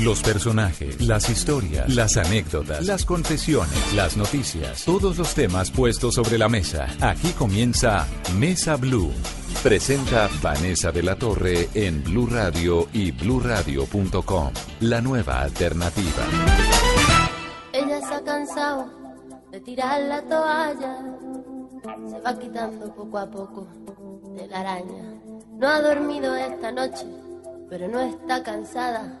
Los personajes, las historias, las anécdotas, las confesiones, las noticias, todos los temas puestos sobre la mesa. Aquí comienza Mesa Blue. Presenta Vanessa de la Torre en Blue Radio y bluradio.com. La nueva alternativa. Ella se ha cansado de tirar la toalla. Se va quitando poco a poco de la araña. No ha dormido esta noche, pero no está cansada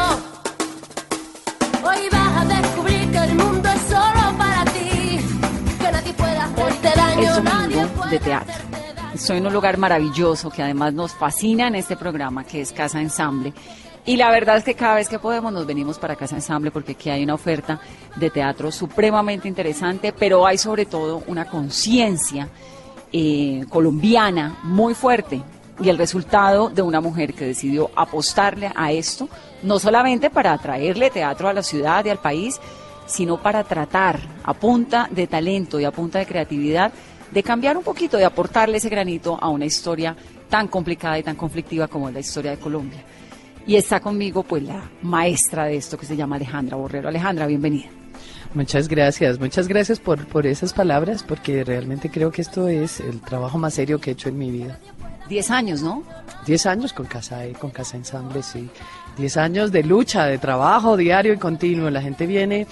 Hoy vas a descubrir que el mundo es solo para ti, que nadie puede hacerte daño, nadie puede de teatro. Estoy en un lugar maravilloso que además nos fascina en este programa, que es Casa Ensamble. Y la verdad es que cada vez que podemos nos venimos para Casa Ensamble porque aquí hay una oferta de teatro supremamente interesante, pero hay sobre todo una conciencia eh, colombiana muy fuerte y el resultado de una mujer que decidió apostarle a esto, no solamente para traerle teatro a la ciudad y al país, sino para tratar a punta de talento y a punta de creatividad de cambiar un poquito, de aportarle ese granito a una historia tan complicada y tan conflictiva como es la historia de Colombia. Y está conmigo pues la maestra de esto que se llama Alejandra Borrero. Alejandra, bienvenida. Muchas gracias, muchas gracias por, por esas palabras, porque realmente creo que esto es el trabajo más serio que he hecho en mi vida. Diez años, ¿no? Diez años con Casa E, con Casa Ensamble, sí. Diez años de lucha, de trabajo diario y continuo. La gente viene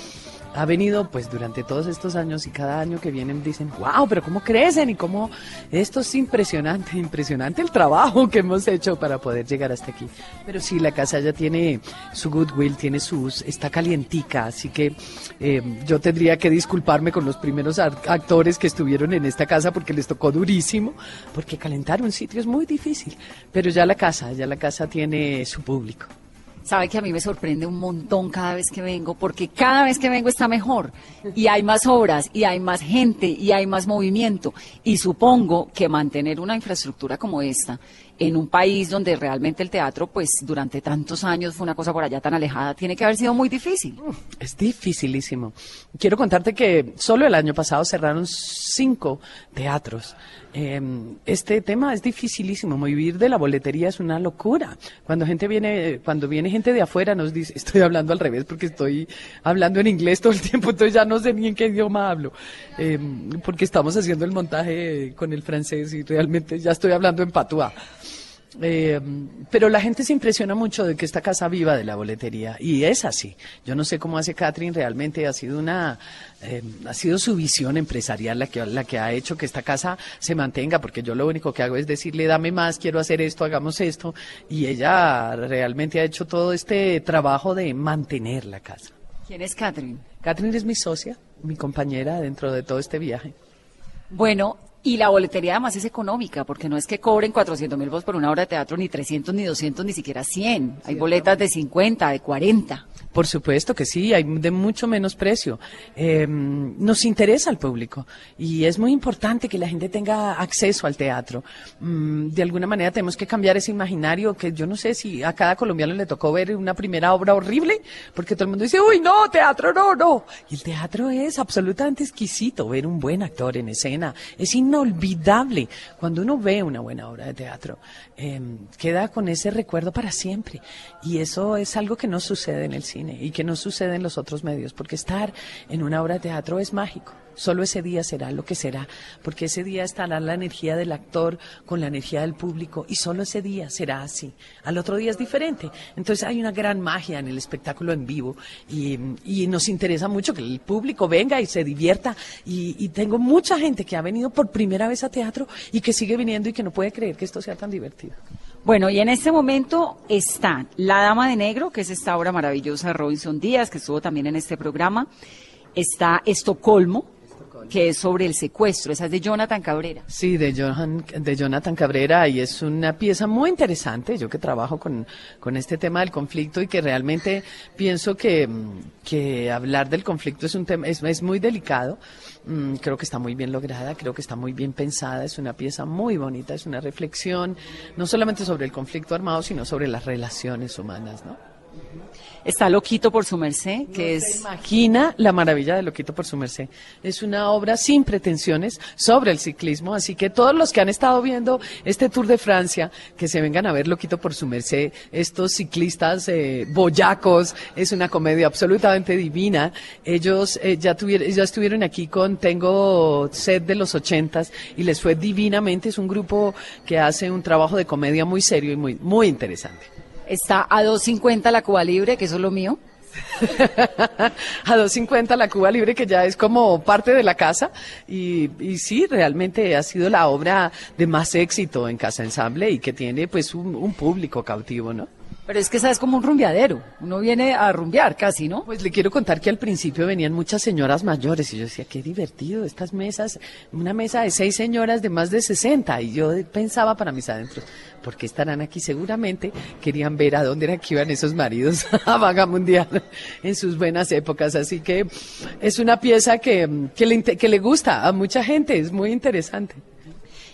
ha venido pues durante todos estos años y cada año que vienen dicen, wow, pero cómo crecen y cómo esto es impresionante, impresionante el trabajo que hemos hecho para poder llegar hasta aquí. Pero sí, la casa ya tiene su goodwill, tiene sus, está calientica, así que eh, yo tendría que disculparme con los primeros actores que estuvieron en esta casa porque les tocó durísimo, porque calentar un sitio es muy difícil, pero ya la casa, ya la casa tiene su público sabe que a mí me sorprende un montón cada vez que vengo, porque cada vez que vengo está mejor y hay más obras y hay más gente y hay más movimiento. Y supongo que mantener una infraestructura como esta en un país donde realmente el teatro, pues durante tantos años fue una cosa por allá tan alejada, tiene que haber sido muy difícil. Es dificilísimo. Quiero contarte que solo el año pasado cerraron cinco teatros. Em, este tema es dificilísimo. Vivir de la boletería es una locura. Cuando gente viene, cuando viene gente de afuera nos dice, estoy hablando al revés porque estoy hablando en inglés todo el tiempo, entonces ya no sé ni en qué idioma hablo, em, porque estamos haciendo el montaje con el francés y realmente ya estoy hablando en patuá. Eh, pero la gente se impresiona mucho de que esta casa viva de la boletería y es así. Yo no sé cómo hace Catherine, realmente ha sido una, eh, ha sido su visión empresarial la que, la que ha hecho que esta casa se mantenga, porque yo lo único que hago es decirle, dame más, quiero hacer esto, hagamos esto, y ella realmente ha hecho todo este trabajo de mantener la casa. ¿Quién es Catherine? Catherine es mi socia, mi compañera dentro de todo este viaje. Bueno, y la boletería además es económica, porque no es que cobren 400 mil pesos por una obra de teatro, ni 300, ni 200, ni siquiera 100. Hay boletas de 50, de 40. Por supuesto que sí, hay de mucho menos precio. Eh, nos interesa al público y es muy importante que la gente tenga acceso al teatro. Mm, de alguna manera tenemos que cambiar ese imaginario que yo no sé si a cada colombiano le tocó ver una primera obra horrible, porque todo el mundo dice, uy, no, teatro, no, no. Y el teatro es absolutamente exquisito, ver un buen actor en escena. Es inolvidable cuando uno ve una buena obra de teatro. Eh, queda con ese recuerdo para siempre. Y eso es algo que no sucede en el cine y que no sucede en los otros medios, porque estar en una obra de teatro es mágico. Solo ese día será lo que será, porque ese día estará la energía del actor con la energía del público y solo ese día será así. Al otro día es diferente. Entonces hay una gran magia en el espectáculo en vivo y, y nos interesa mucho que el público venga y se divierta. Y, y tengo mucha gente que ha venido por primera vez a teatro y que sigue viniendo y que no puede creer que esto sea tan divertido. Bueno, y en este momento está La Dama de Negro, que es esta obra maravillosa de Robinson Díaz, que estuvo también en este programa. Está Estocolmo, que es sobre el secuestro, esa es de Jonathan Cabrera. Sí, de, Johan, de Jonathan Cabrera, y es una pieza muy interesante, yo que trabajo con, con este tema del conflicto y que realmente pienso que, que hablar del conflicto es un tema, es, es muy delicado, mm, creo que está muy bien lograda, creo que está muy bien pensada, es una pieza muy bonita, es una reflexión, no solamente sobre el conflicto armado, sino sobre las relaciones humanas, ¿no? Está Loquito por su merced, que no es... Se imagina la maravilla de Loquito por su merced. Es una obra sin pretensiones sobre el ciclismo, así que todos los que han estado viendo este Tour de Francia, que se vengan a ver Loquito por su merced, estos ciclistas eh, boyacos, es una comedia absolutamente divina. Ellos eh, ya, tuvieron, ya estuvieron aquí con Tengo Sed de los ochentas y les fue divinamente. Es un grupo que hace un trabajo de comedia muy serio y muy, muy interesante. Está a 2.50 la Cuba Libre, que eso es lo mío. a 2.50 la Cuba Libre, que ya es como parte de la casa. Y, y, sí, realmente ha sido la obra de más éxito en Casa Ensamble y que tiene pues un, un público cautivo, ¿no? Pero es que esa es como un rumbeadero. Uno viene a rumbear casi, ¿no? Pues le quiero contar que al principio venían muchas señoras mayores y yo decía, qué divertido, estas mesas, una mesa de seis señoras de más de 60. Y yo pensaba para mis adentros, ¿por qué estarán aquí? Seguramente querían ver a dónde era que iban esos maridos a vaga mundial en sus buenas épocas. Así que es una pieza que, que, le, que le gusta a mucha gente, es muy interesante.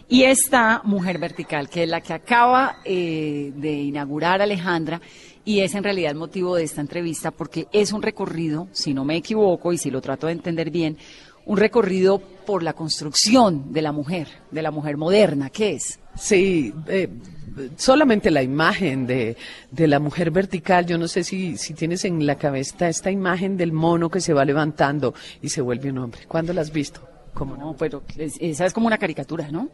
Y esta Mujer Vertical, que es la que acaba eh, de inaugurar Alejandra, y es en realidad el motivo de esta entrevista, porque es un recorrido, si no me equivoco y si lo trato de entender bien, un recorrido por la construcción de la mujer, de la mujer moderna, ¿qué es? Sí, eh, solamente la imagen de, de, la mujer vertical, yo no sé si, si tienes en la cabeza esta imagen del mono que se va levantando y se vuelve un hombre. ¿Cuándo la has visto? ¿Cómo no? Pero esa es como una caricatura, ¿no?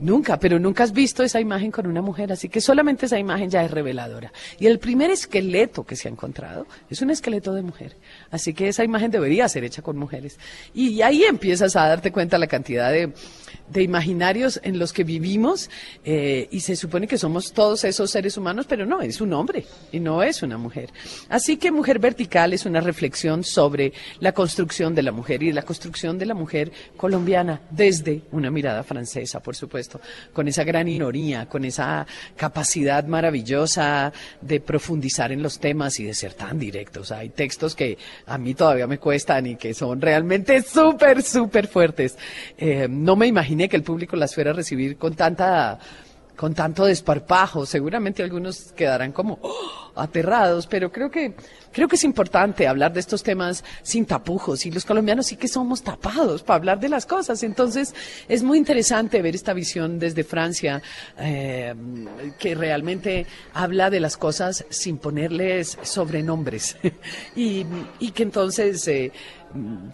Nunca, pero nunca has visto esa imagen con una mujer, así que solamente esa imagen ya es reveladora. Y el primer esqueleto que se ha encontrado es un esqueleto de mujer, así que esa imagen debería ser hecha con mujeres. Y ahí empiezas a darte cuenta la cantidad de, de imaginarios en los que vivimos eh, y se supone que somos todos esos seres humanos, pero no, es un hombre y no es una mujer. Así que Mujer Vertical es una reflexión sobre la construcción de la mujer y la construcción de la mujer colombiana desde una mirada francesa, por supuesto con esa gran ironía, con esa capacidad maravillosa de profundizar en los temas y de ser tan directos. Hay textos que a mí todavía me cuestan y que son realmente súper, súper fuertes. Eh, no me que el público las fuera a recibir con tanta con tanto desparpajo. Seguramente algunos quedarán como ¡oh! aterrados, pero creo que creo que es importante hablar de estos temas sin tapujos y los colombianos sí que somos tapados para hablar de las cosas. Entonces es muy interesante ver esta visión desde Francia eh, que realmente habla de las cosas sin ponerles sobrenombres y, y que entonces eh,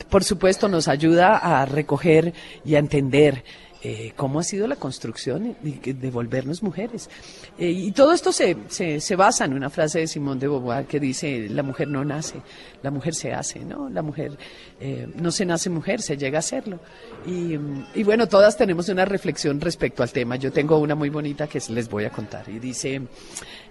por supuesto nos ayuda a recoger y a entender eh, cómo ha sido la construcción de, de volvernos mujeres. Eh, y todo esto se, se, se, basa en una frase de Simón de Beauvoir que dice, la mujer no nace, la mujer se hace, ¿no? La mujer eh, no se nace mujer, se llega a serlo. Y, y, bueno, todas tenemos una reflexión respecto al tema. Yo tengo una muy bonita que les voy a contar y dice,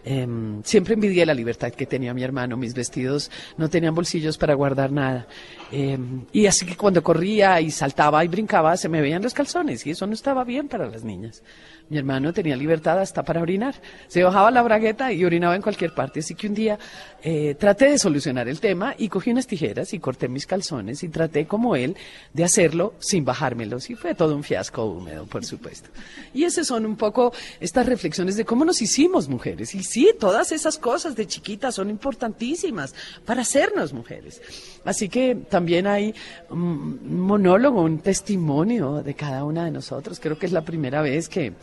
Em, siempre envidié la libertad que tenía mi hermano. Mis vestidos no tenían bolsillos para guardar nada. Em, y así que cuando corría y saltaba y brincaba, se me veían los calzones y eso no estaba bien para las niñas. Mi hermano tenía libertad hasta para orinar. Se bajaba la bragueta y orinaba en cualquier parte. Así que un día eh, traté de solucionar el tema y cogí unas tijeras y corté mis calzones y traté como él de hacerlo sin bajármelos. Y fue todo un fiasco húmedo, por supuesto. Y esas son un poco estas reflexiones de cómo nos hicimos mujeres. Sí, todas esas cosas de chiquitas son importantísimas para hacernos mujeres. Así que también hay un monólogo, un testimonio de cada una de nosotros. Creo que es la primera vez que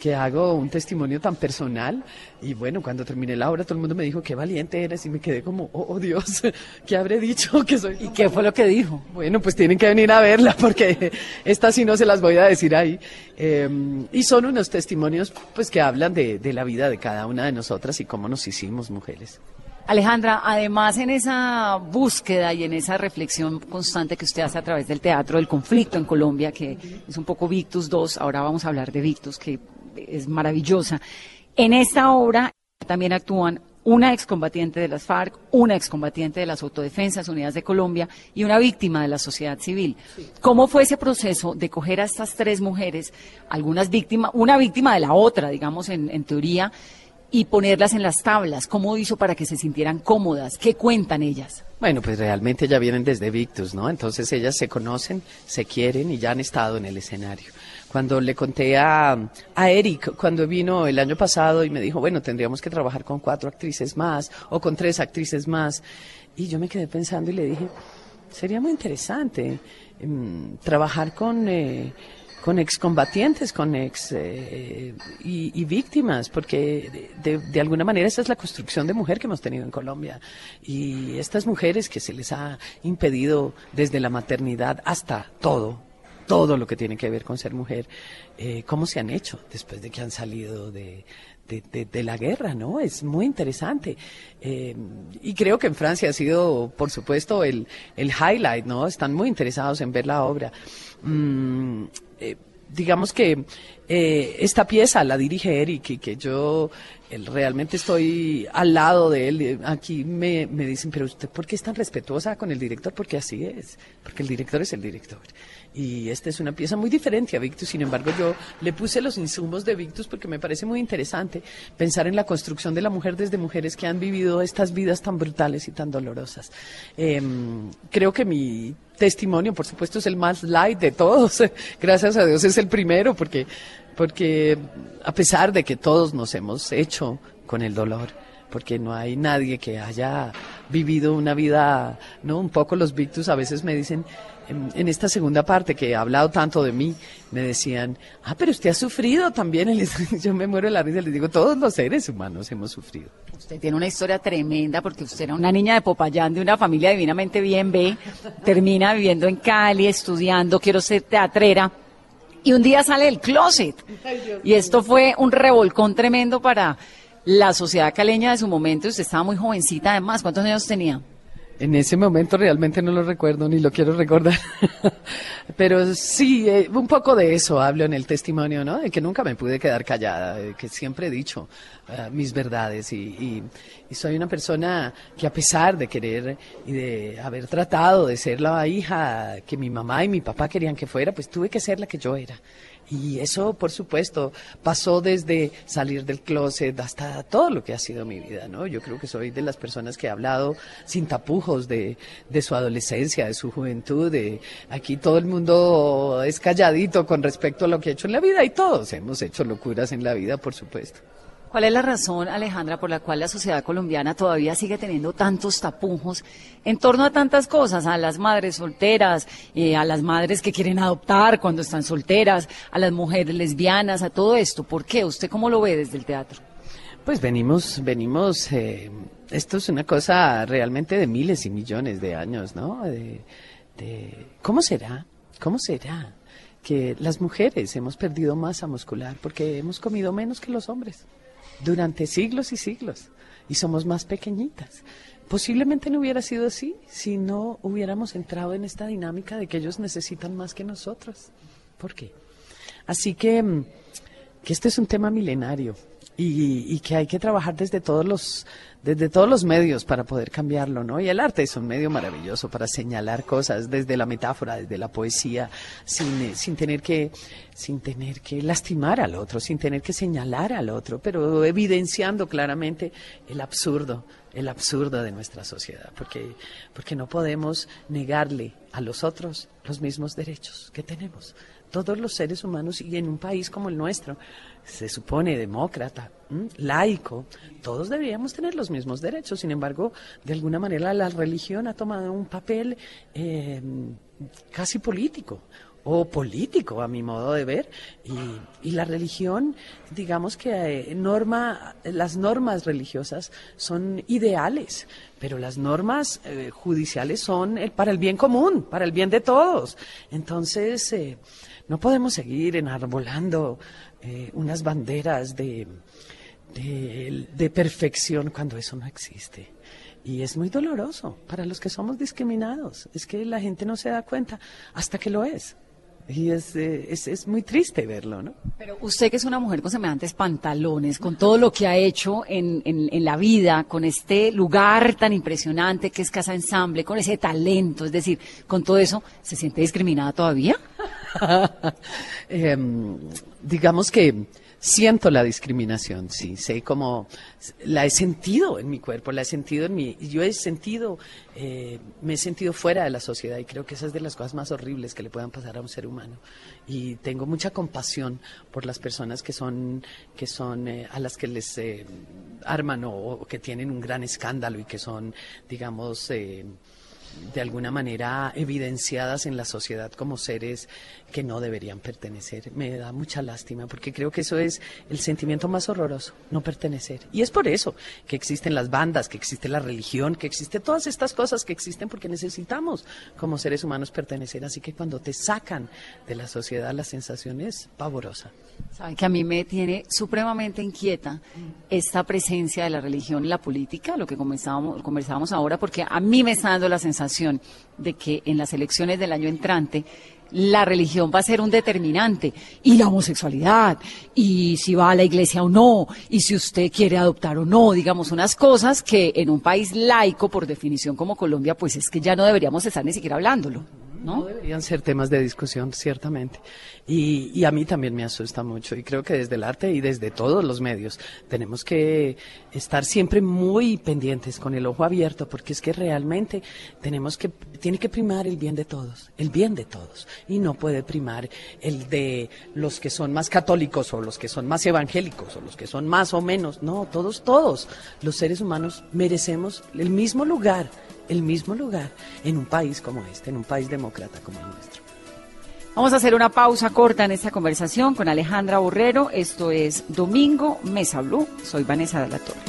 que hago un testimonio tan personal. Y bueno, cuando terminé la obra, todo el mundo me dijo, qué valiente eres. Y me quedé como, oh, oh Dios, ¿qué habré dicho que soy? ¿Y qué fue lo que dijo? Bueno, pues tienen que venir a verla porque esta sí no se las voy a decir ahí. Em, y son unos testimonios pues que hablan de, de la vida de cada una de nosotras y cómo nos hicimos mujeres. Alejandra, además en esa búsqueda y en esa reflexión constante que usted hace a través del teatro del conflicto en Colombia, que es un poco Victus 2, ahora vamos a hablar de Victus, que es maravillosa. En esta obra también actúan una excombatiente de las FARC, una excombatiente de las Autodefensas Unidas de Colombia y una víctima de la sociedad civil. ¿Cómo fue ese proceso de coger a estas tres mujeres, algunas víctimas, una víctima de la otra, digamos, en, en teoría, y ponerlas en las tablas? ¿Cómo hizo para que se sintieran cómodas? ¿Qué cuentan ellas? Bueno, pues realmente ya vienen desde Victus, ¿no? Entonces ellas se conocen, se quieren y ya han estado en el escenario cuando le conté a, a Eric, cuando vino el año pasado y me dijo, bueno, tendríamos que trabajar con cuatro actrices más o con tres actrices más. Y yo me quedé pensando y le dije, sería muy interesante em, trabajar con... Eh, con excombatientes, con ex eh, y, víctimas, porque de, alguna manera esa es la construcción de mujer que hemos tenido en Colombia. Y estas mujeres que se les ha impedido desde la maternidad hasta todo, todo lo que tiene que ver con ser mujer, eh, cómo se han hecho después de que han salido de, de, la guerra, ¿no? Es muy interesante. Eh, y creo que en Francia ha sido, por supuesto, el, el highlight, ¿no? Están muy interesados en ver la obra. Mm, eh, digamos que esta pieza la dirige Eric y que yo realmente estoy al lado de él. Aquí me, me dicen, pero usted, ¿por qué es tan respetuosa con el director? Porque así es, porque el director es el director. Y esta es una pieza muy diferente a Victus, sin embargo yo le puse los insumos de Victus porque me parece muy interesante pensar en la construcción de la mujer desde mujeres que han vivido estas vidas tan brutales y tan dolorosas. Em, creo que mi testimonio, por supuesto, es el más light de todos. Gracias a Dios es el primero porque, porque a pesar de que todos nos hemos hecho con el dolor, porque no hay nadie que haya vivido una vida, ¿no? Un poco los Victus a veces me dicen, en, esta segunda parte que he hablado tanto de mí, me decían, ah, pero usted ha sufrido también. yo me muero de la risa, les digo, todos los seres humanos hemos sufrido. Usted tiene una historia tremenda porque usted era una niña de Popayán, de una familia divinamente bien ve, termina viviendo en Cali, estudiando, quiero ser teatrera. Y un día sale del closet. Y esto fue un revolcón tremendo para la sociedad caleña de su momento. Usted estaba muy jovencita además. ¿Cuántos años tenía? En ese momento realmente no lo recuerdo ni lo quiero recordar. Pero sí, eh, un poco de eso hablo en el testimonio, ¿no? De que nunca me pude quedar callada, que siempre he dicho eh, mis verdades y, y, soy una persona que a pesar de querer y de haber tratado de ser la hija que mi mamá y mi papá querían que fuera, pues tuve que ser la que yo era. Y eso, por supuesto, pasó desde salir del closet hasta todo lo que ha sido mi vida, ¿no? Yo creo que soy de las personas que ha hablado sin tapujos de, de su adolescencia, de su juventud, de aquí todo el mundo es calladito con respecto a lo que ha hecho en la vida y todos hemos hecho locuras en la vida, por supuesto. ¿Cuál es la razón, Alejandra, por la cual la sociedad colombiana todavía sigue teniendo tantos tapujos en torno a tantas cosas? A las madres solteras, eh, a las madres que quieren adoptar cuando están solteras, a las mujeres lesbianas, a todo esto. ¿Por qué? ¿Usted cómo lo ve desde el teatro? Pues venimos, venimos, eh, esto es una cosa realmente de miles y millones de años, ¿no? de, ¿Cómo será? ¿Cómo será? que las mujeres hemos perdido masa muscular porque hemos comido menos que los hombres durante siglos y siglos y somos más pequeñitas. Posiblemente no hubiera sido así si no hubiéramos entrado en esta dinámica de que ellos necesitan más que nosotros. ¿Por qué? Así que, mm, que este es un tema milenario y, y que hay que trabajar desde todos los desde todos los medios para poder cambiarlo, ¿no? Y el arte es un medio maravilloso para señalar cosas desde la metáfora, desde la poesía, sin, eh, sin tener que sin tener que lastimar al otro, sin tener que señalar al otro, pero evidenciando claramente el absurdo, el absurdo de nuestra sociedad, porque porque no podemos negarle a los otros los mismos derechos que tenemos todos los seres humanos y en un país como el nuestro, se supone demócrata, laico, todos deberíamos tener los mismos derechos. Sin embargo, de alguna manera la religión ha tomado un papel eh, casi político o político a mi modo de ver y, la religión digamos que eh, norma las normas religiosas son ideales pero las normas eh, judiciales son para el bien común para el bien de todos entonces no podemos seguir enarbolando eh, unas banderas de, de, perfección cuando eso no existe. Y es muy doloroso para los que somos discriminados. Es que la gente no se da cuenta hasta que lo es. Y es, eh, es, es, muy triste verlo, ¿no? Pero usted que es una mujer con semejantes pantalones, con todo lo que ha hecho en, en, en, la vida, con este lugar tan impresionante que es Casa Ensamble, con ese talento, es decir, con todo eso, ¿se siente discriminada todavía? eh, digamos que siento la discriminación, sí, sé cómo la he sentido en mi cuerpo, la he sentido en mi, yo he sentido, eh, me he sentido fuera de la sociedad y creo que esa es de las cosas más horribles que le puedan pasar a un ser humano. Y tengo mucha compasión por las personas que son, que son, eh, a las que les eh, arman o, o, que tienen un gran escándalo y que son, digamos, de alguna manera evidenciadas en la sociedad como seres que no deberían pertenecer. Me da mucha lástima porque creo que eso es el sentimiento más horroroso, no pertenecer. Y es por eso que existen las bandas, que existe la religión, que existe todas estas cosas que existen porque necesitamos como seres humanos pertenecer. Así que cuando te sacan de la sociedad la sensación es pavorosa. Saben que a mí me tiene supremamente inquieta esta presencia de la religión en la política, lo que conversábamos, conversábamos ahora, porque a mí me está dando la sensación de que en las elecciones del año entrante la religión va a ser un determinante y la homosexualidad y si va a la iglesia o no y si usted quiere adoptar o no, digamos unas cosas que en un país laico por definición como Colombia pues es que ya no deberíamos estar ni siquiera hablándolo. ¿No? deberían ser temas de discusión, ciertamente. Y, y, a mí también me asusta mucho. Y creo que desde el arte y desde todos los medios tenemos que estar siempre muy pendientes, con el ojo abierto, porque es que realmente tenemos que, tiene que primar el bien de todos, el bien de todos. Y no puede primar el de los que son más católicos o los que son más evangélicos o los que son más o menos. No, todos, todos los seres humanos merecemos el mismo lugar el mismo lugar en un país como este, en un país demócrata como el nuestro. Vamos a hacer una pausa corta en esta conversación con Alejandra Borrero. Esto es Domingo Mesa Blue. Soy Vanessa de la Torre.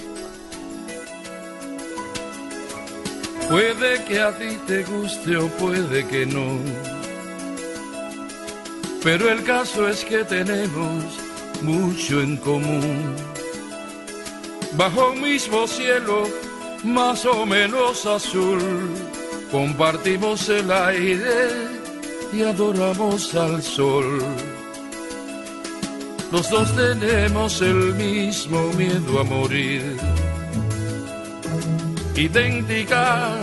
Puede que a ti te guste o puede que no. Pero el caso es que tenemos mucho en común. Bajo un mismo cielo más o menos azul. Compartimos el aire y adoramos al sol. Los dos tenemos el mismo miedo a morir. Idéntica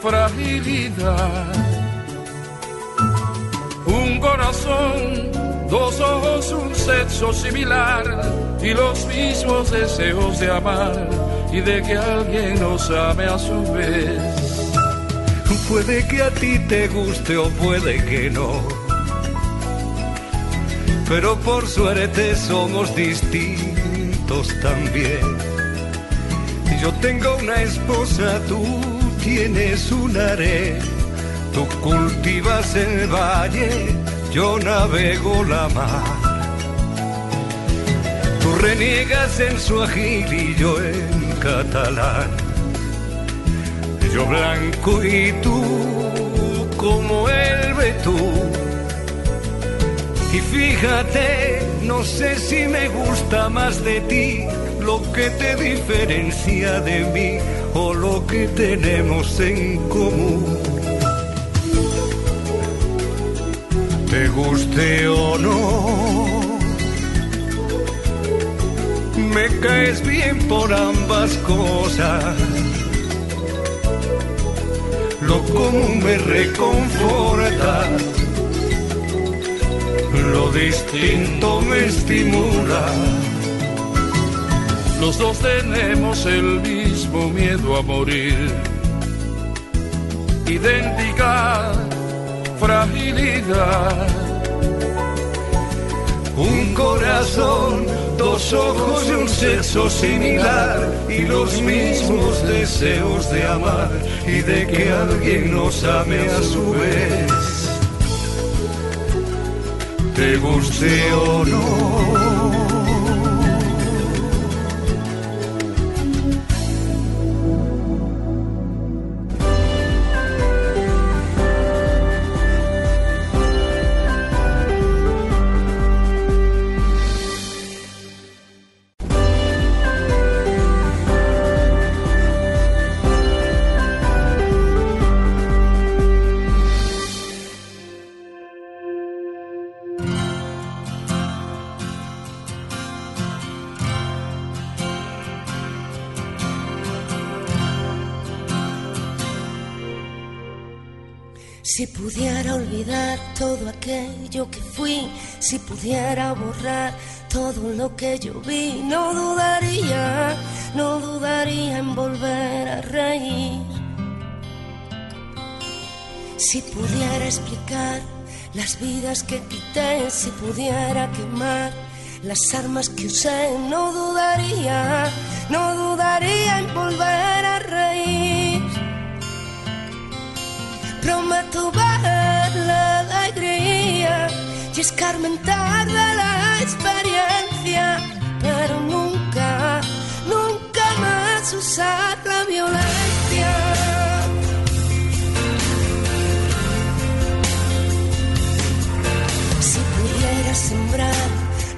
fragilidad. Un corazón, dos ojos, un sexo similar y los mismos deseos de amar y de que alguien nos ame a su vez. Puede que a ti te guste o puede que no. Pero por suerte somos distintos también. Yo tengo una esposa, tú tienes un haré. Tú cultivas el valle, yo navego la mar. Tú reniegas en su y yo en catalán. Yo blanco y tú como el betú. Y fíjate, no sé si me gusta más de ti lo que te diferencia de mí o lo que tenemos en común. Te guste o no me caes bien por ambas cosas. Lo común me reconforta, lo distinto me estimula. Los dos tenemos el mismo miedo a morir, idéntica fragilidad. Un corazón, dos ojos y un sexo similar y los mismos deseos de amar y de que alguien nos ame a su vez. Te guste o no. Si pudiera borrar todo lo que yo vi, no dudaría, no dudaría en volver a reír. Si pudiera explicar las vidas que quité, si pudiera quemar las armas que usé, no dudaría, no dudaría en volver a reír. Prometo ver la alegría y escarmentar de la experiencia, pero nunca, nunca más usar la violencia. Si pudiera sembrar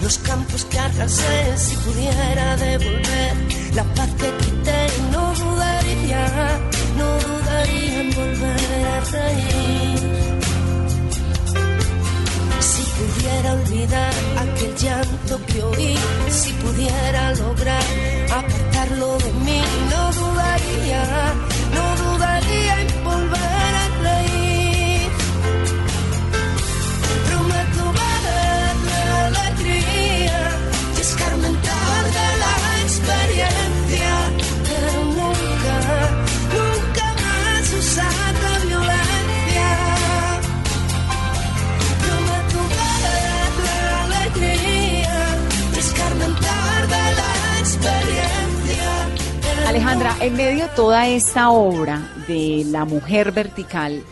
los campos que arrasé, si pudiera devolver la paz que quité, no dudaría, no dudaría en volver a reír. Pudiera olvidar aquel llanto que oí, si pudiera lograr apartarlo de mí, no dudaría, no dudaría en volver a reír. Alejandra, en medio de toda esta obra de la mujer vertical,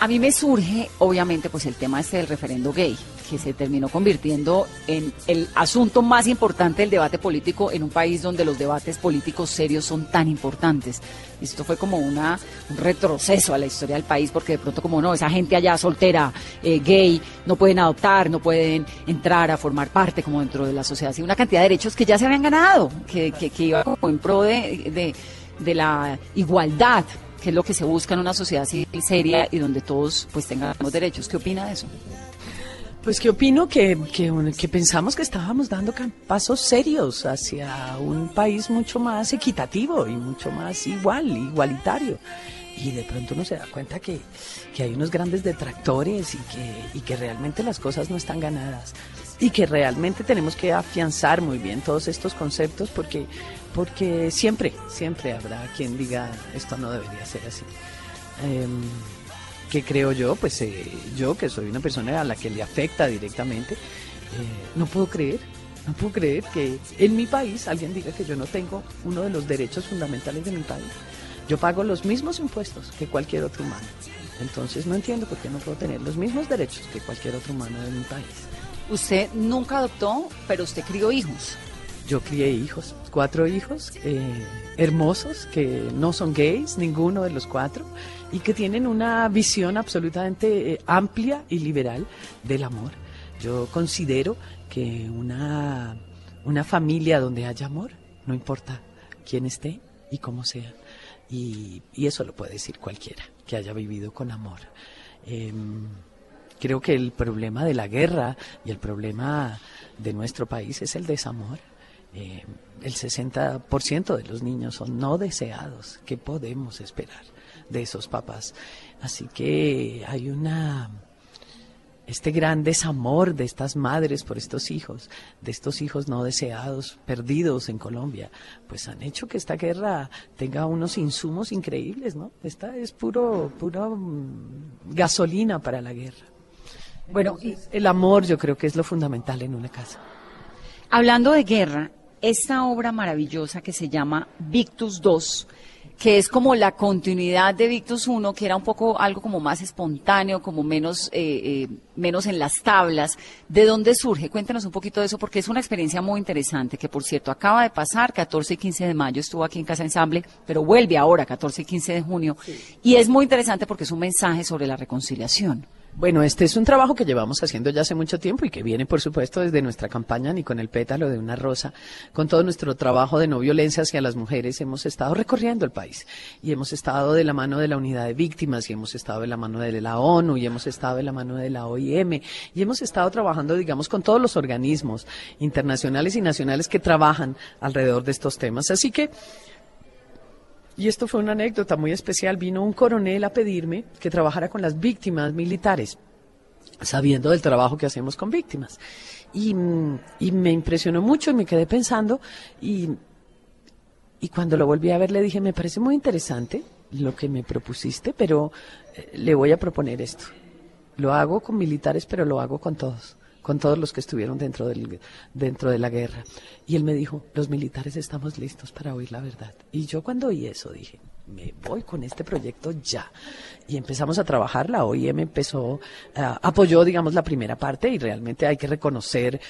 a mí me surge, obviamente, pues el tema este del referendo gay, que se terminó convirtiendo en el asunto más importante del debate político en un país donde los debates políticos serios son tan importantes. Esto fue como una, un retroceso a la historia del país, porque de pronto como no, esa gente allá soltera, eh, gay, no pueden adoptar, no pueden entrar a formar parte como dentro de la sociedad. Así una cantidad de derechos que ya se habían ganado, que, que, iba como en pro de, de, la igualdad que es lo que se busca en una sociedad civil seria y donde todos pues tengamos derechos. ¿Qué opina de eso? Pues que opino que, que, que pensamos que estábamos dando pasos serios hacia un país mucho más equitativo y mucho más igual, igualitario. Y de pronto uno se da cuenta que, que hay unos grandes detractores y que, y que realmente las cosas no están ganadas. Y que realmente tenemos que afianzar muy bien todos estos conceptos porque, porque siempre, siempre habrá quien diga esto no debería ser así. Em, que creo yo, pues eh, yo que soy una persona a la que le afecta directamente, eh, no puedo creer, no puedo creer que en mi país alguien diga que yo no tengo uno de los derechos fundamentales de mi país. Yo pago los mismos impuestos que cualquier otro humano. Entonces no entiendo por qué no puedo tener los mismos derechos que cualquier otro humano de mi país. Usted nunca adoptó, pero usted crió hijos. Yo crié hijos, cuatro hijos eh, hermosos que no son gays, ninguno de los cuatro, y que tienen una visión absolutamente eh, amplia y liberal del amor. Yo considero que una, una familia donde haya amor, no importa quién esté y cómo sea, y, y eso lo puede decir cualquiera que haya vivido con amor. Em, creo que el problema de la guerra y el problema de nuestro país es el desamor Eh, el 60% de los niños son no deseados. ¿Qué podemos esperar de esos papás? Así que hay una este gran desamor de estas madres por estos hijos, de estos hijos no deseados, perdidos en Colombia, pues han hecho que esta guerra tenga unos insumos increíbles, ¿no? Esta es puro, puro mm, gasolina para la guerra. Bueno, el amor yo creo que es lo fundamental en una casa. Hablando de guerra, esta obra maravillosa que se llama Victus II, que es como la continuidad de Victus 1, que era un poco algo como más espontáneo, como menos, eh, eh, menos en las tablas. ¿De dónde surge? Cuéntanos un poquito de eso, porque es una experiencia muy interesante, que por cierto acaba de pasar, 14 y 15 de mayo estuvo aquí en Casa Ensamble, pero vuelve ahora, 14 y 15 de junio. Y es muy interesante porque es un mensaje sobre la reconciliación. Bueno, este es un trabajo que llevamos haciendo ya hace mucho tiempo y que viene, por supuesto, desde nuestra campaña Ni con el pétalo de una rosa. Con todo nuestro trabajo de no violencia hacia las mujeres hemos estado recorriendo el país y hemos estado de la mano de la unidad de víctimas y hemos estado de la mano de la ONU y hemos estado de la mano de la OIM y hemos estado trabajando, digamos, con todos los organismos internacionales y nacionales que trabajan alrededor de estos temas. Así que y esto fue una anécdota muy especial. Vino un coronel a pedirme que trabajara con las víctimas militares, sabiendo del trabajo que hacemos con víctimas. Y, me impresionó mucho y me quedé pensando y, y cuando lo volví a ver le dije, me parece muy interesante lo que me propusiste, pero eh, le voy a proponer esto. Lo hago con militares, pero lo hago con todos con todos los que estuvieron dentro, del, dentro de la guerra. Y él me dijo, los militares estamos listos para oír la verdad. Y yo cuando oí eso dije, me voy con este proyecto ya. Y empezamos a trabajar, la OIM empezó, uh, apoyó, digamos, la primera parte y realmente hay que reconocer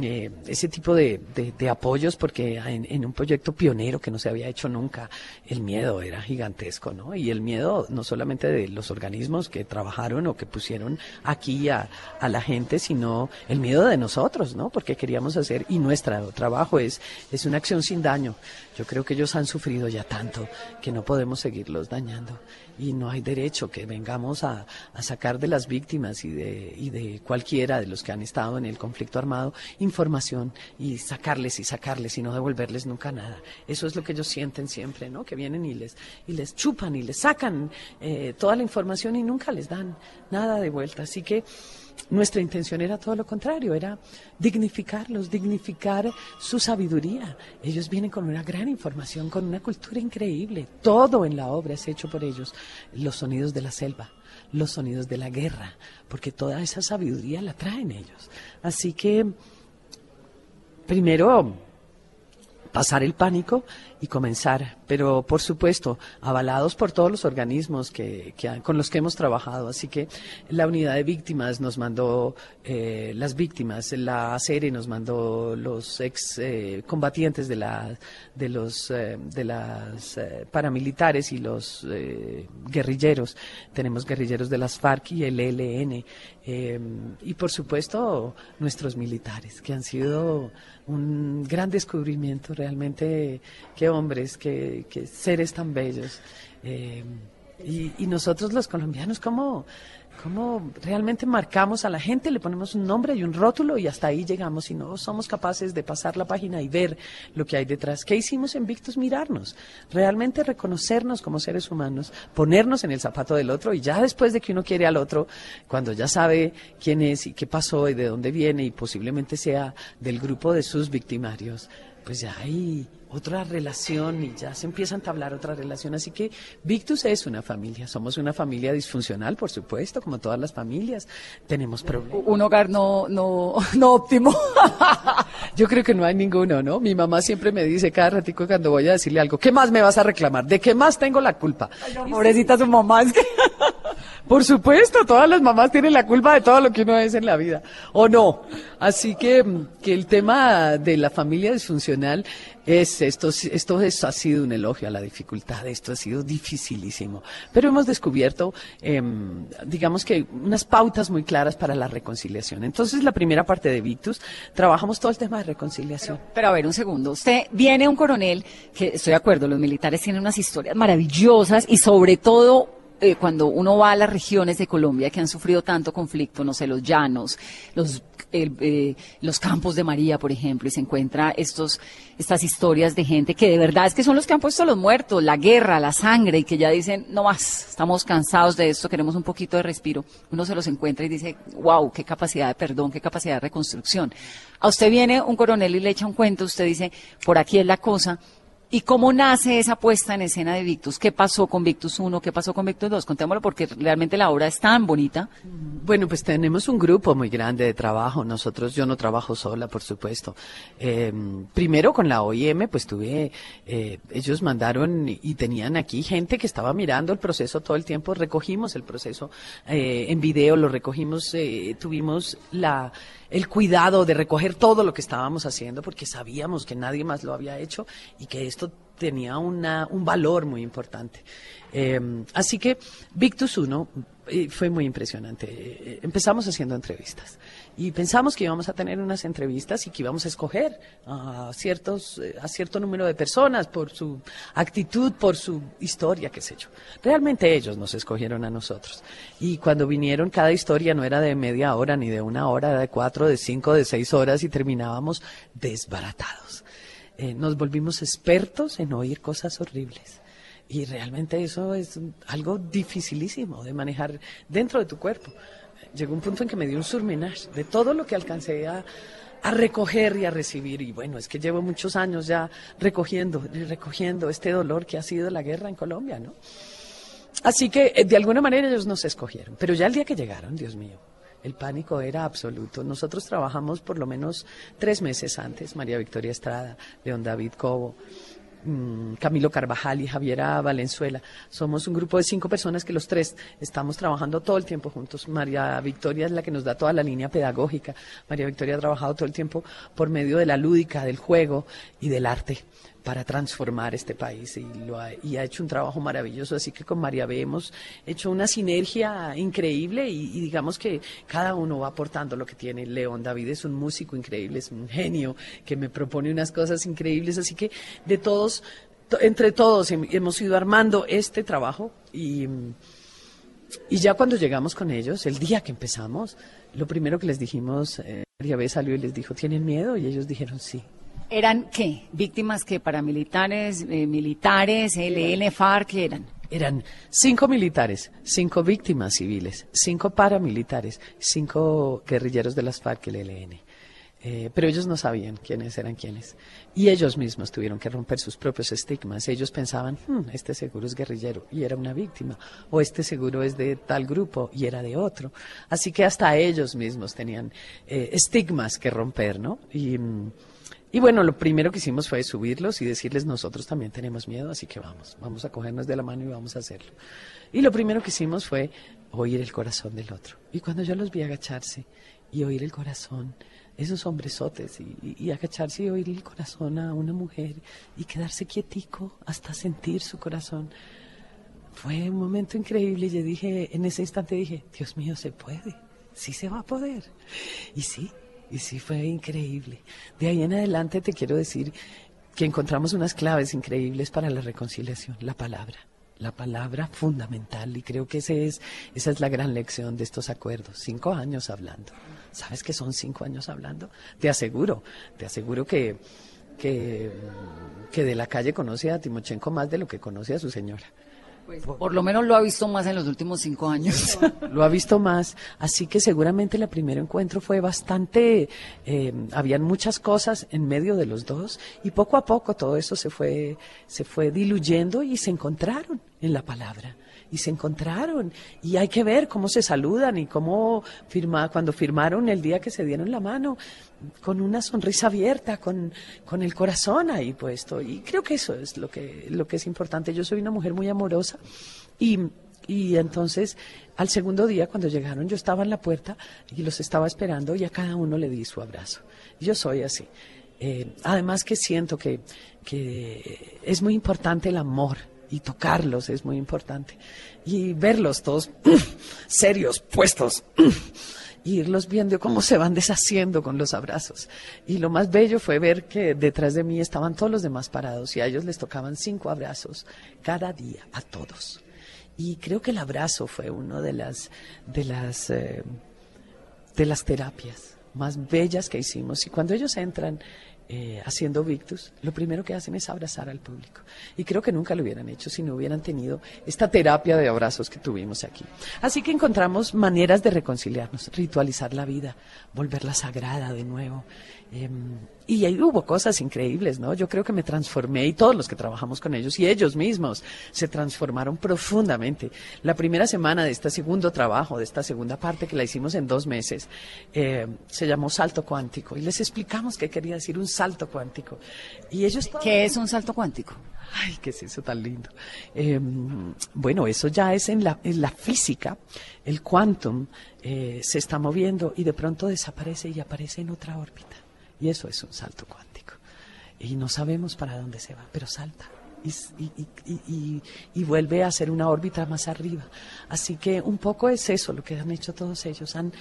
eh, ese tipo de, de, apoyos porque en, un proyecto pionero que no se había hecho nunca, el miedo era gigantesco, ¿no? Y el miedo no solamente de los organismos que trabajaron o que pusieron aquí a, a la gente, sino el miedo de nosotros, ¿no? Porque queríamos hacer, y nuestro trabajo es, es una acción sin daño. Yo creo que ellos han sufrido ya tanto que no podemos seguirlos dañando y no hay derecho que vengamos a, sacar de las víctimas y de, y de cualquiera de los que han estado en el conflicto armado información y sacarles y sacarles y no devolverles nunca nada. Eso es lo que ellos sienten siempre, ¿no? Que vienen y les, y les chupan y les sacan eh, toda la información y nunca les dan nada de vuelta. Así que nuestra intención era todo lo contrario, era dignificarlos, dignificar su sabiduría. Ellos vienen con una gran información, con una cultura increíble. Todo en la obra es hecho por ellos. Los sonidos de la selva, los sonidos de la guerra, porque toda esa sabiduría la traen ellos. Así que, primero, pasar el pánico y comenzar, pero por supuesto, avalados por todos los organismos que, con los que hemos trabajado. Así que la unidad de víctimas nos mandó eh, las víctimas, la ACERE nos mandó los ex eh, combatientes de, la, de los eh, de las paramilitares y los guerrilleros. Tenemos guerrilleros de las FARC y el ELN. y por supuesto, nuestros militares, que han sido un gran descubrimiento realmente, qué hombres, qué, seres tan bellos. Eh, y, y, nosotros los colombianos, ¿cómo, cómo realmente marcamos a la gente, le ponemos un nombre y un rótulo y hasta ahí llegamos y no somos capaces de pasar la página y ver lo que hay detrás. ¿Qué hicimos en Victus? Mirarnos, realmente reconocernos como seres humanos, ponernos en el zapato del otro y ya después de que uno quiere al otro, cuando ya sabe quién es y qué pasó y de dónde viene y posiblemente sea del grupo de sus victimarios, pues ya hay otra relación y ya se empieza a entablar otra relación. Así que Victus es una familia, somos una familia disfuncional, por supuesto, como todas las familias. Tenemos problemas. Un hogar no, no, no óptimo. Yo creo que no hay ninguno, ¿no? Mi mamá siempre me dice cada ratico cuando voy a decirle algo, ¿qué más me vas a reclamar? ¿De qué más tengo la culpa? pobrecita su mamá, es que... Por supuesto, todas las mamás tienen la culpa de todo lo que uno es en la vida, ¿o no? Así que, que el tema de la familia disfuncional es esto, esto ha sido un elogio a la dificultad, esto ha sido dificilísimo. Pero hemos descubierto, em, digamos que unas pautas muy claras para la reconciliación. Entonces, la primera parte de Victus, trabajamos todo el tema de reconciliación. Pero, a ver, un segundo. Usted viene un coronel, que estoy de acuerdo, los militares tienen unas historias maravillosas y sobre todo eh, cuando uno va a las regiones de Colombia que han sufrido tanto conflicto, no sé, los llanos, los, eh, los campos de María, por ejemplo, y se encuentra estos, estas historias de gente que de verdad es que son los que han puesto los muertos, la guerra, la sangre, y que ya dicen, no más, estamos cansados de esto, queremos un poquito de respiro. Uno se los encuentra y dice, wow, qué capacidad de perdón, qué capacidad de reconstrucción. A usted viene un coronel y le echa un cuento, usted dice, por aquí es la cosa, ¿Y cómo nace esa puesta en escena de Victus? ¿Qué pasó con Victus 1? ¿Qué pasó con Victus 2? Contémoslo porque realmente la obra es tan bonita. Bueno, pues tenemos un grupo muy grande de trabajo. Nosotros, yo no trabajo sola, por supuesto. Eh, primero con la OIM, pues tuve, eh, ellos mandaron y tenían aquí gente que estaba mirando el proceso todo el tiempo. Recogimos el proceso eh, en video, lo recogimos, tuvimos la el cuidado de recoger todo lo que estábamos haciendo porque sabíamos que nadie más lo había hecho y que esto tenía una, un valor muy importante. Em, así que Victus 1 eh, fue muy impresionante. Eh, empezamos haciendo entrevistas y pensamos que íbamos a tener unas entrevistas y que íbamos a escoger a ciertos eh, a cierto número de personas por su actitud, por su historia, qué sé yo. Realmente ellos nos escogieron a nosotros. Y cuando vinieron cada historia no era de media hora ni de una hora, era de cuatro, de cinco, de seis horas y terminábamos desbaratados. nos volvimos expertos en oír cosas horribles y realmente eso es algo dificilísimo de manejar dentro de tu cuerpo. Llegó un punto en que me dio un surmenage de todo lo que alcancé a, a recoger y a recibir. Y bueno, es que llevo muchos años ya recogiendo y recogiendo este dolor que ha sido la guerra en Colombia, ¿no? Así que eh, de alguna manera ellos nos escogieron. Pero ya el día que llegaron, Dios mío, el pánico era absoluto. Nosotros trabajamos por lo menos tres meses antes, María Victoria Estrada, León David Cobo, Camilo Carvajal y Javiera Valenzuela. Somos un grupo de cinco personas que los tres estamos trabajando todo el tiempo juntos. María Victoria es la que nos da toda la línea pedagógica. María Victoria ha trabajado todo el tiempo por medio de la lúdica, del juego y del arte para transformar este país y, lo ha, y ha hecho un trabajo maravilloso. Así que con María B hemos hecho una sinergia increíble y, digamos que cada uno va aportando lo que tiene. León David es un músico increíble, es un genio que me propone unas cosas increíbles. Así que de todos, entre todos hemos ido armando este trabajo y, y ya cuando llegamos con ellos, el día que empezamos, lo primero que les dijimos, eh, María B salió y les dijo, ¿tienen miedo? Y ellos dijeron sí. ¿Eran qué? ¿Víctimas que paramilitares, eh, militares, LN, FARC, qué eran? Eran cinco militares, cinco víctimas civiles, cinco paramilitares, cinco guerrilleros de las FARC y el ELN. Eh, pero ellos no sabían quiénes eran quiénes. Y ellos mismos tuvieron que romper sus propios estigmas. Ellos pensaban, hmm, este seguro es guerrillero y era una víctima, o este seguro es de tal grupo y era de otro. Así que hasta ellos mismos tenían eh, estigmas que romper, ¿no? Y. Mm, y bueno, lo primero que hicimos fue subirlos y decirles nosotros también tenemos miedo, así que vamos, vamos a cogernos de la mano y vamos a hacerlo. Y lo primero que hicimos fue oír el corazón del otro. Y cuando yo los vi agacharse y oír el corazón, esos hombresotes, y, y, agacharse y oír el corazón a una mujer y quedarse quietico hasta sentir su corazón, fue un momento increíble. Yo dije, en ese instante dije, Dios mío, se puede, sí se va a poder. Y sí, y sí fue increíble. De ahí en adelante te quiero decir que encontramos unas claves increíbles para la reconciliación, la palabra. La palabra fundamental y creo que ese es, esa es la gran lección de estos acuerdos. Cinco años hablando. ¿Sabes que son cinco años hablando? Te aseguro, te aseguro que, que, que de la calle conoce a Timochenko más de lo que conoce a su señora. Pues, por lo menos lo ha visto más en los últimos cinco años. lo ha visto más, así que seguramente el primer encuentro fue bastante, eh, habían muchas cosas en medio de los dos y poco a poco todo eso se fue, se fue diluyendo y se encontraron en la palabra y se encontraron y hay que ver cómo se saludan y cómo firma, cuando firmaron el día que se dieron la mano con una sonrisa abierta, con, con el corazón ahí puesto y creo que eso es lo que, lo que es importante. Yo soy una mujer muy amorosa y y entonces, al segundo día, cuando llegaron, yo estaba en la puerta y los estaba esperando y a cada uno le di su abrazo. Yo soy así. Eh, además que siento que, que es muy importante el amor y tocarlos es muy importante. Y verlos todos serios, puestos, irlos viendo cómo se van deshaciendo con los abrazos. Y lo más bello fue ver que detrás de mí estaban todos los demás parados y a ellos les tocaban cinco abrazos cada día, a todos. Y creo que el abrazo fue uno de las, de las, eh, de las terapias más bellas que hicimos. Y cuando ellos entran eh, haciendo Victus, lo primero que hacen es abrazar al público. Y creo que nunca lo hubieran hecho si no hubieran tenido esta terapia de abrazos que tuvimos aquí. Así que encontramos maneras de reconciliarnos, ritualizar la vida, volverla sagrada de nuevo. Em, y ahí hubo cosas increíbles, ¿no? Yo creo que me transformé y todos los que trabajamos con ellos y ellos mismos se transformaron profundamente. La primera semana de este segundo trabajo, de esta segunda parte que la hicimos en dos meses, eh, se llamó salto cuántico y les explicamos qué quería decir un salto cuántico. Y ellos ¿Qué es un salto cuántico? Ay, qué es eso tan lindo. Em, bueno, eso ya es en la, en la física. El quantum eh, se está moviendo y de pronto desaparece y aparece en otra órbita. Y eso es un salto cuántico. Y no sabemos para dónde se va, pero salta. Y, vuelve a ser una órbita más arriba. Así que un poco es eso lo que han hecho todos ellos. Han,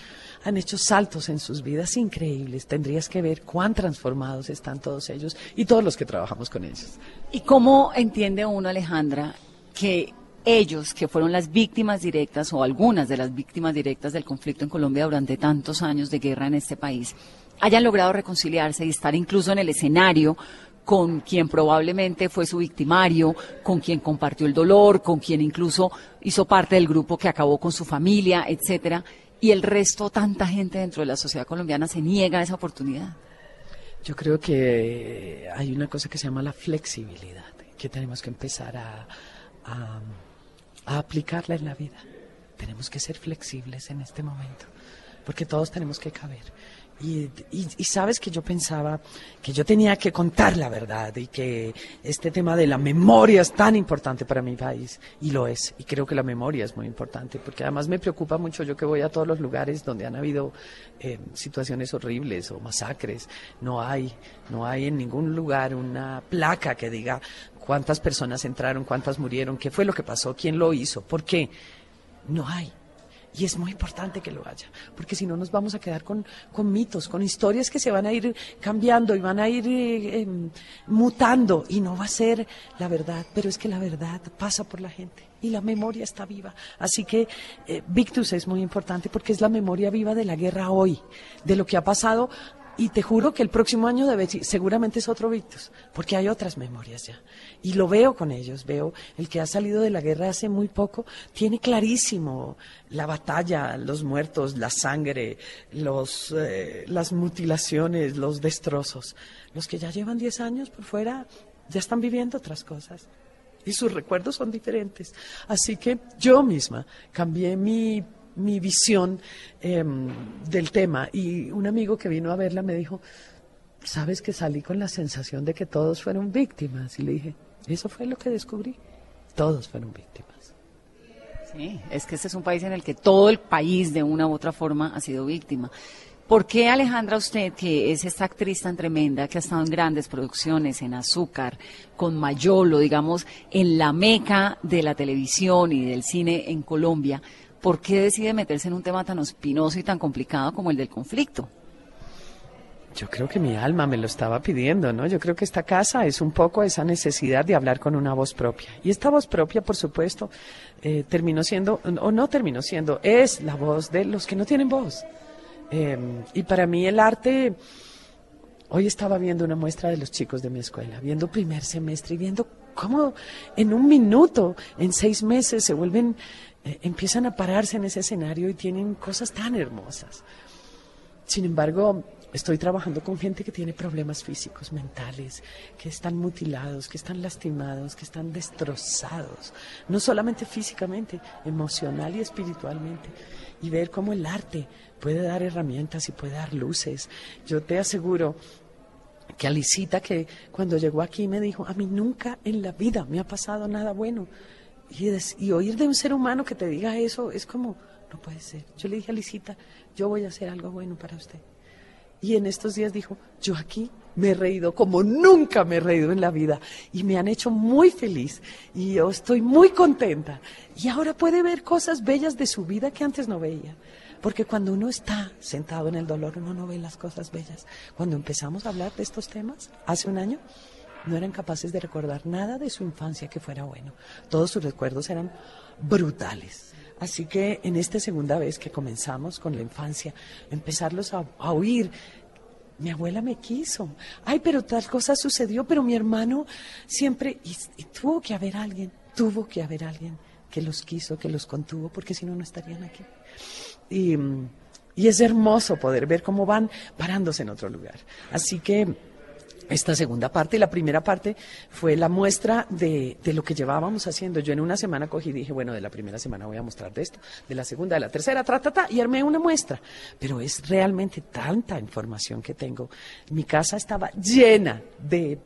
han hecho saltos en sus vidas increíbles. Tendrías que ver cuán transformados están todos ellos y todos los que trabajamos con ellos. ¿Y cómo entiende uno, Alejandra, que ellos, que fueron las víctimas directas o algunas de las víctimas directas del conflicto en Colombia durante tantos años de guerra en este país, hayan logrado reconciliarse y estar incluso en el escenario con quien probablemente fue su victimario, con quien compartió el dolor, con quien incluso hizo parte del grupo que acabó con su familia, etcétera, y el resto, tanta gente dentro de la sociedad colombiana se niega a esa oportunidad. Yo creo que hay una cosa que se llama la flexibilidad, que tenemos que empezar a, a aplicarla en la vida. Tenemos que ser flexibles en este momento, porque todos tenemos que caber. Y, sabes que yo pensaba que yo tenía que contar la verdad y que este tema de la memoria es tan importante para mi país y lo es y creo que la memoria es muy importante porque además me preocupa mucho yo que voy a todos los lugares donde han habido eh, situaciones horribles o masacres. No hay no hay en ningún lugar una placa que diga cuántas personas entraron cuántas murieron qué fue lo que pasó quién lo hizo por qué. No hay y es muy importante que lo haya, porque si no nos vamos a quedar con, mitos, con historias que se van a ir cambiando y van a ir eh, em, mutando y no va a ser la verdad, pero es que la verdad pasa por la gente y la memoria está viva. Así que eh, Victus es muy importante porque es la memoria viva de la guerra hoy, de lo que ha pasado y te juro que el próximo año debe, seguramente es otro Victus, porque hay otras memorias ya. Y lo veo con ellos, veo el que ha salido de la guerra hace muy poco, tiene clarísimo la batalla, los muertos, la sangre, los, eh, las mutilaciones, los destrozos. Los que ya llevan 10 años por fuera ya están viviendo otras cosas. Y sus recuerdos son diferentes. Así que yo misma cambié mi mi visión em, del tema. Y un amigo que vino a verla me dijo, sabes que salí con la sensación de que todos fueron víctimas. Y le dije, eso fue lo que descubrí. Todos fueron víctimas. Sí, es que este es un país en el que todo el país de una u otra forma ha sido víctima. ¿Por qué Alejandra, usted, que es esta actriz tan tremenda, que ha estado en grandes producciones, en Azúcar, con Mayolo, digamos, en la meca de la televisión y del cine en Colombia, ¿por qué decide meterse en un tema tan espinoso y tan complicado como el del conflicto? Yo creo que mi alma me lo estaba pidiendo, ¿no? Yo creo que esta casa es un poco esa necesidad de hablar con una voz propia. Y esta voz propia, por supuesto, eh, terminó siendo, o no terminó siendo, es la voz de los que no tienen voz. Eh, y para mí el arte, hoy estaba viendo una muestra de los chicos de mi escuela, viendo primer semestre y viendo cómo en un minuto, en seis meses, se vuelven eh, empiezan a pararse en ese escenario y tienen cosas tan hermosas. Sin embargo, estoy trabajando con gente que tiene problemas físicos, mentales, que están mutilados, que están lastimados, que están destrozados, no solamente físicamente, emocional y espiritualmente, y ver cómo el arte puede dar herramientas y puede dar luces. Yo te aseguro que Alicita, que cuando llegó aquí me dijo, a mí nunca en la vida me ha pasado nada bueno. Y, oír de un ser humano que te diga eso es como, no puede ser. Yo le dije a Lisita, yo voy a hacer algo bueno para usted. Y en estos días dijo, yo aquí me he reído como nunca me he reído en la vida y me han hecho muy feliz y yo estoy muy contenta. Y ahora puede ver cosas bellas de su vida que antes no veía. Porque cuando uno está sentado en el dolor, uno no ve las cosas bellas. Cuando empezamos a hablar de estos temas, hace un año, no eran capaces de recordar nada de su infancia que fuera bueno. Todos sus recuerdos eran brutales. Así que en esta segunda vez que comenzamos con la infancia, empezarlos a, oír mi abuela me quiso. Ay, pero tal cosa sucedió, pero mi hermano siempre, y, tuvo que haber alguien, tuvo que haber alguien que los quiso, que los contuvo, porque si no, no estarían aquí. Y es hermoso poder ver cómo van parándose en otro lugar. Así que esta segunda parte. Y la primera parte fue la muestra de, lo que llevábamos haciendo. Yo en una semana cogí y dije, bueno, de la primera semana voy a mostrar de esto, de la segunda, de la tercera, tra, ta, ta, y armé una muestra. Pero es realmente tanta información que tengo. Mi casa estaba llena de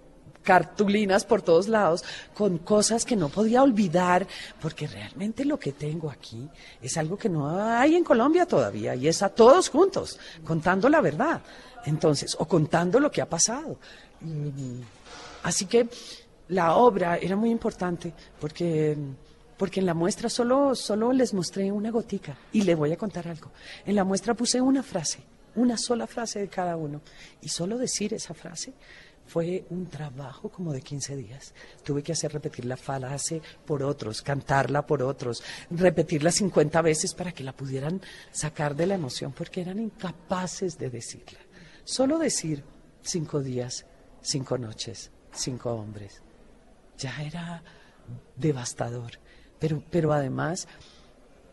cartulinas por todos lados con cosas que no podía olvidar, porque realmente lo que tengo aquí es algo que no hay en Colombia todavía, y es a todos juntos, contando la verdad. Entonces, o contando lo que ha pasado. Así que la obra era muy importante porque, porque en la muestra solo, solo les mostré una gotica y le voy a contar algo. En la muestra puse una frase, una sola frase de cada uno y solo decir esa frase fue un trabajo como de 15 días. Tuve que hacer repetir la frase por otros, cantarla por otros, repetirla 50 veces para que la pudieran sacar de la emoción porque eran incapaces de decirla. Solo decir cinco días cinco noches, cinco hombres. Ya era devastador. Pero, pero además,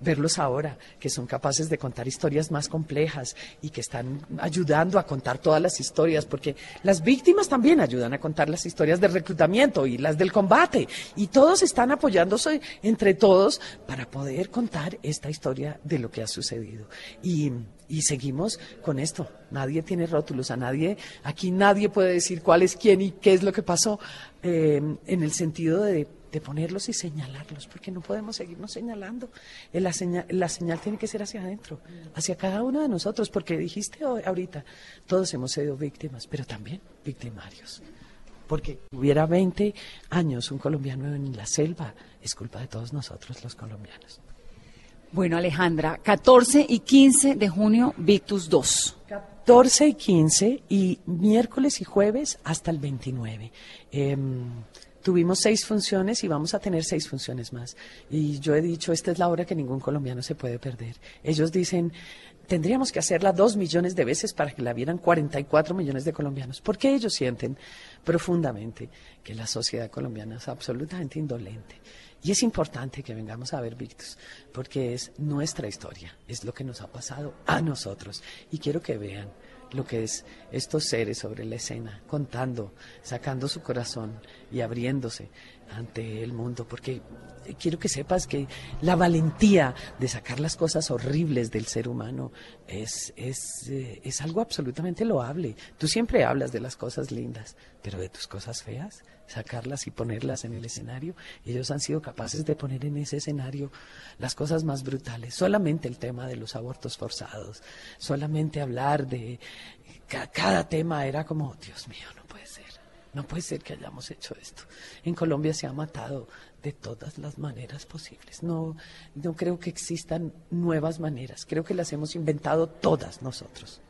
verlos ahora, que son capaces de contar historias más complejas y que están ayudando a contar todas las historias, porque las víctimas también ayudan a contar las historias del reclutamiento y las del combate, y todos están apoyándose entre todos para poder contar esta historia de lo que ha sucedido. Y, y seguimos con esto. Nadie tiene rótulos, a nadie, aquí nadie puede decir cuál es quién y qué es lo que pasó, eh, en el sentido de, de, ponerlos y señalarlos, porque no podemos seguirnos señalando. Eh, la señal, la señal tiene que ser hacia adentro, hacia cada uno de nosotros, porque dijiste hoy, ahorita, todos hemos sido víctimas, pero también victimarios. Porque hubiera 20 años un colombiano en la selva, es culpa de todos nosotros los colombianos. Bueno, Alejandra, 14 y 15 de junio, Victus 2. 14 y 15 y miércoles y jueves hasta el 29. Eh, tuvimos seis funciones y vamos a tener seis funciones más. Y yo he dicho, esta es la hora que ningún colombiano se puede perder. Ellos dicen, tendríamos que hacerla dos millones de veces para que la vieran 44 millones de colombianos, porque ellos sienten profundamente que la sociedad colombiana es absolutamente indolente. Y es importante que vengamos a ver Victus, porque es nuestra historia, es lo que nos ha pasado a nosotros. Y quiero que vean lo que es estos seres sobre la escena, contando, sacando su corazón y abriéndose ante el mundo, porque quiero que sepas que la valentía de sacar las cosas horribles del ser humano es, es, eh, es algo absolutamente loable. Tú siempre hablas de las cosas lindas, pero de tus cosas feas, sacarlas y ponerlas en el escenario, ellos han sido capaces de poner en ese escenario las cosas más brutales. Solamente el tema de los abortos forzados, solamente hablar de cada tema era como, Dios mío, no. No puede ser que hayamos hecho esto. En Colombia se ha matado de todas las maneras posibles. No, no creo que existan nuevas maneras. Creo que las hemos inventado todas nosotros.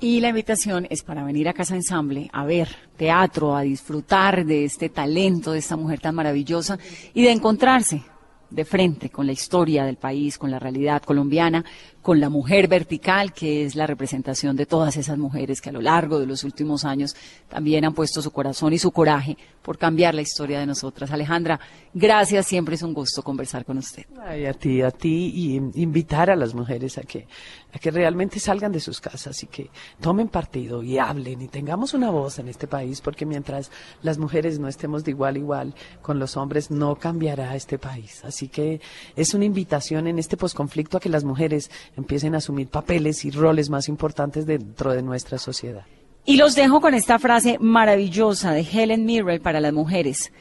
Y la invitación es para venir a Casa Ensamble a ver teatro, a disfrutar de este talento de esta mujer tan maravillosa y de encontrarse de frente con la historia del país, con la realidad colombiana, con la mujer vertical, que es la representación de todas esas mujeres que a lo largo de los últimos años también han puesto su corazón y su coraje por cambiar la historia de nosotras. Alejandra, gracias, siempre es un gusto conversar con usted. A ti, a ti, y invitar a las mujeres a que, a que realmente salgan de sus casas y que tomen partido y hablen y tengamos una voz en este país, porque mientras las mujeres no estemos de igual a igual con los hombres, no cambiará este país. Así que es una invitación en este posconflicto a que las mujeres empiecen a asumir papeles y roles más importantes dentro de nuestra sociedad. Y los dejo con esta frase maravillosa de Helen Mirren para las mujeres.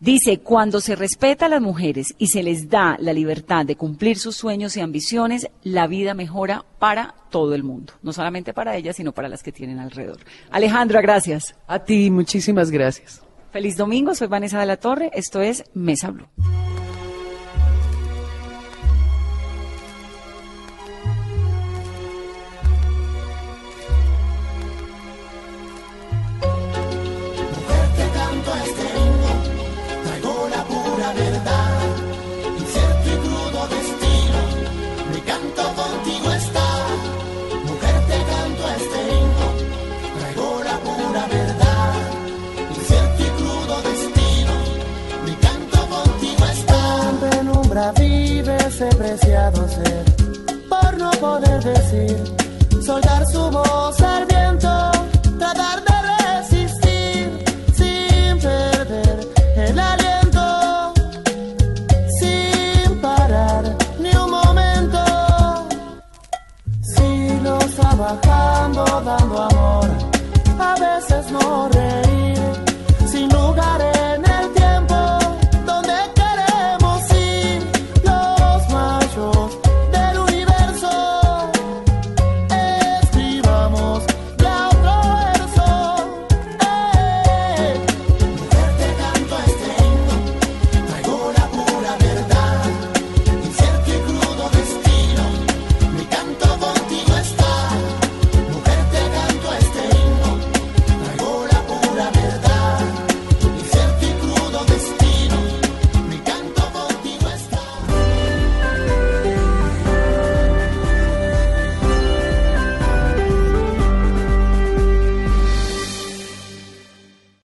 Dice, cuando se respeta a las mujeres y se les da la libertad de cumplir sus sueños y ambiciones, la vida mejora para todo el mundo. No solamente para ellas, sino para las que tienen alrededor. Alejandra, gracias. A ti, muchísimas gracias. Feliz domingo, soy Vanessa de la Torre, esto es Mesa Blue.